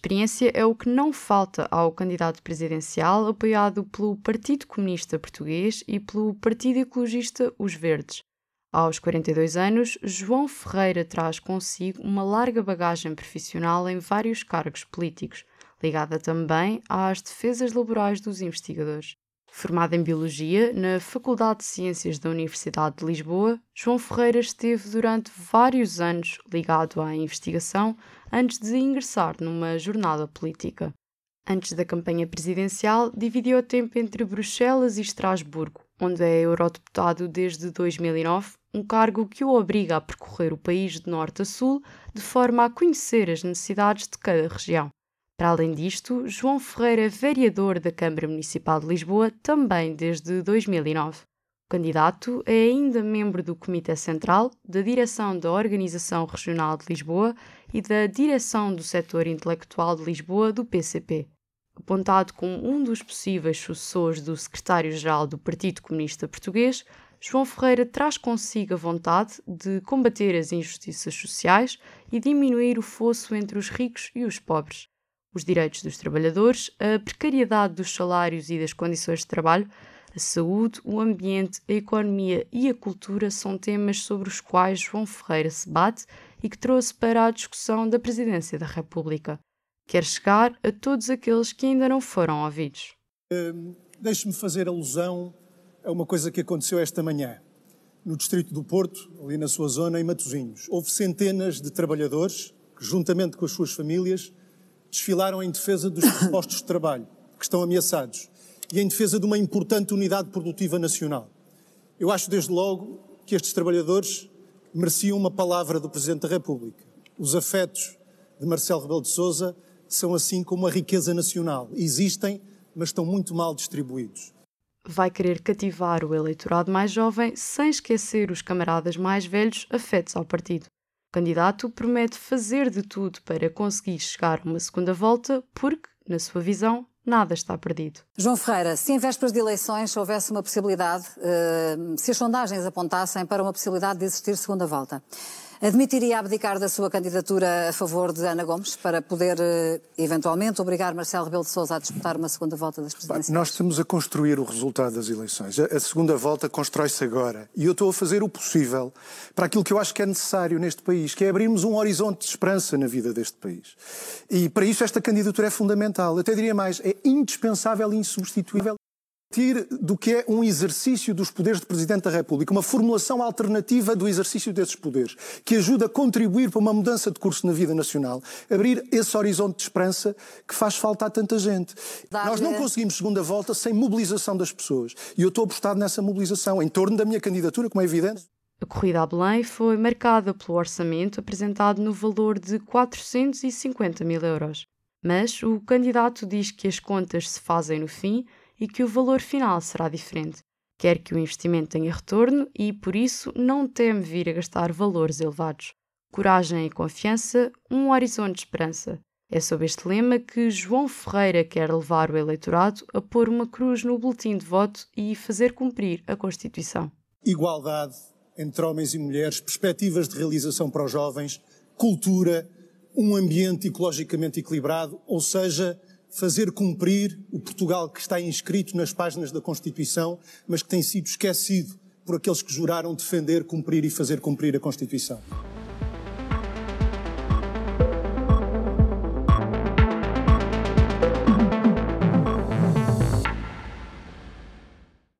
experiência é o que não falta ao candidato presidencial apoiado pelo Partido Comunista Português e pelo Partido Ecologista Os Verdes. Aos 42 anos, João Ferreira traz consigo uma larga bagagem profissional em vários cargos políticos, ligada também às defesas laborais dos investigadores. Formado em Biologia na Faculdade de Ciências da Universidade de Lisboa, João Ferreira esteve durante vários anos ligado à investigação antes de ingressar numa jornada política. Antes da campanha presidencial, dividiu o tempo entre Bruxelas e Estrasburgo, onde é eurodeputado desde 2009, um cargo que o obriga a percorrer o país de norte a sul de forma a conhecer as necessidades de cada região. Para além disto, João Ferreira vereador da Câmara Municipal de Lisboa também desde 2009. O candidato é ainda membro do Comitê Central, da Direção da Organização Regional de Lisboa e da Direção do Setor Intelectual de Lisboa do PCP. Apontado como um dos possíveis sucessores do secretário-geral do Partido Comunista Português, João Ferreira traz consigo a vontade de combater as injustiças sociais e diminuir o fosso entre os ricos e os pobres os direitos dos trabalhadores, a precariedade dos salários e das condições de trabalho, a saúde, o ambiente, a economia e a cultura são temas sobre os quais João Ferreira se bate e que trouxe para a discussão da Presidência da República. Quer chegar a todos aqueles que ainda não foram ouvidos. Uh, Deixe-me fazer alusão a uma coisa que aconteceu esta manhã. No Distrito do Porto, ali na sua zona, em Matosinhos, houve centenas de trabalhadores que, juntamente com as suas famílias, desfilaram em defesa dos postos de trabalho que estão ameaçados e em defesa de uma importante unidade produtiva nacional. Eu acho, desde logo, que estes trabalhadores mereciam uma palavra do Presidente da República. Os afetos de Marcelo Rebelo de Sousa são assim como a riqueza nacional. Existem, mas estão muito mal distribuídos. Vai querer cativar o eleitorado mais jovem sem esquecer os camaradas mais velhos afetos ao partido. O candidato promete fazer de tudo para conseguir chegar a uma segunda volta, porque, na sua visão, nada está perdido. João Ferreira, se em vésperas de eleições houvesse uma possibilidade, uh, se as sondagens apontassem para uma possibilidade de existir segunda volta, Admitiria abdicar da sua candidatura a favor de Ana Gomes para poder, eh, eventualmente, obrigar Marcelo Rebelo de Sousa a disputar uma segunda volta das presidenciais? Nós estamos a construir o resultado das eleições. A segunda volta constrói-se agora. E eu estou a fazer o possível para aquilo que eu acho que é necessário neste país, que é abrirmos um horizonte de esperança na vida deste país. E para isso esta candidatura é fundamental. Eu até diria mais, é indispensável e insubstituível partir do que é um exercício dos poderes de Presidente da República, uma formulação alternativa do exercício desses poderes, que ajuda a contribuir para uma mudança de curso na vida nacional, abrir esse horizonte de esperança que faz falta a tanta gente. Nós não conseguimos segunda volta sem mobilização das pessoas. E eu estou apostado nessa mobilização, em torno da minha candidatura, como é evidente. A corrida a Belém foi marcada pelo orçamento apresentado no valor de 450 mil euros. Mas o candidato diz que as contas se fazem no fim e que o valor final será diferente. Quer que o investimento tenha retorno e, por isso, não teme vir a gastar valores elevados. Coragem e confiança, um horizonte de esperança. É sob este lema que João Ferreira quer levar o eleitorado a pôr uma cruz no boletim de voto e fazer cumprir a Constituição. Igualdade entre homens e mulheres, perspectivas de realização para os jovens, cultura, um ambiente ecologicamente equilibrado, ou seja, fazer cumprir o Portugal que está inscrito nas páginas da Constituição, mas que tem sido esquecido por aqueles que juraram defender, cumprir e fazer cumprir a Constituição.